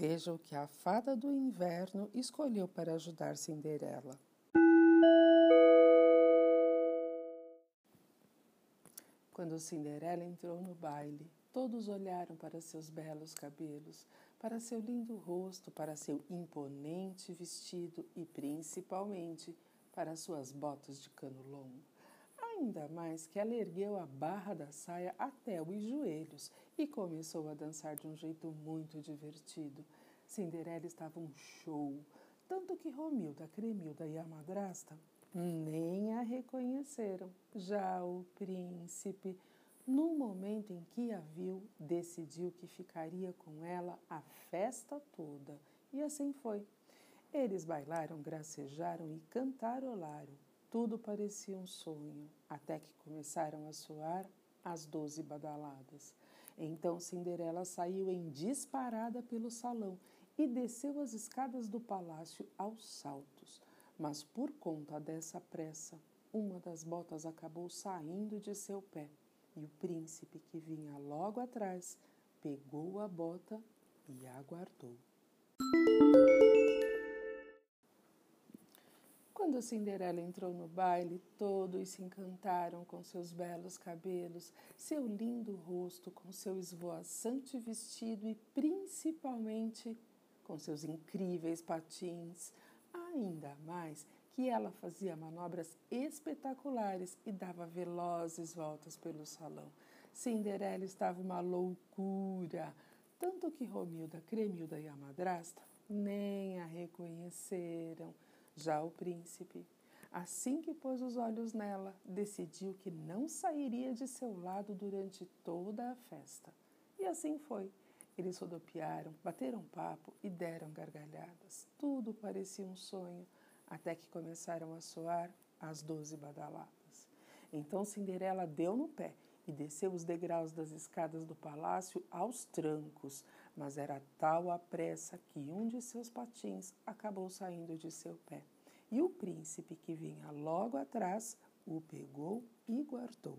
Veja o que a fada do inverno escolheu para ajudar Cinderela. Quando Cinderela entrou no baile, todos olharam para seus belos cabelos, para seu lindo rosto, para seu imponente vestido e principalmente para suas botas de cano longo. Ainda mais que ela ergueu a barra da saia até os joelhos e começou a dançar de um jeito muito divertido. Cinderela estava um show, tanto que Romilda, Cremilda e a madrasta nem a reconheceram. Já o príncipe, no momento em que a viu, decidiu que ficaria com ela a festa toda. E assim foi. Eles bailaram, gracejaram e cantarolaram. Tudo parecia um sonho, até que começaram a soar as doze badaladas. Então Cinderela saiu em disparada pelo salão e desceu as escadas do palácio aos saltos. Mas por conta dessa pressa, uma das botas acabou saindo de seu pé e o príncipe, que vinha logo atrás, pegou a bota e aguardou. Quando Cinderela entrou no baile, todos se encantaram com seus belos cabelos, seu lindo rosto, com seu esvoaçante vestido e principalmente com seus incríveis patins. Ainda mais que ela fazia manobras espetaculares e dava velozes voltas pelo salão. Cinderela estava uma loucura, tanto que Romilda, Cremilda e a madrasta nem a reconheceram. Já o príncipe, assim que pôs os olhos nela, decidiu que não sairia de seu lado durante toda a festa. E assim foi. Eles rodopiaram, bateram papo e deram gargalhadas. Tudo parecia um sonho, até que começaram a soar as doze badaladas. Então Cinderela deu no pé e desceu os degraus das escadas do palácio aos trancos, mas era tal a pressa que um de seus patins acabou saindo de seu pé. E o príncipe que vinha logo atrás o pegou e guardou.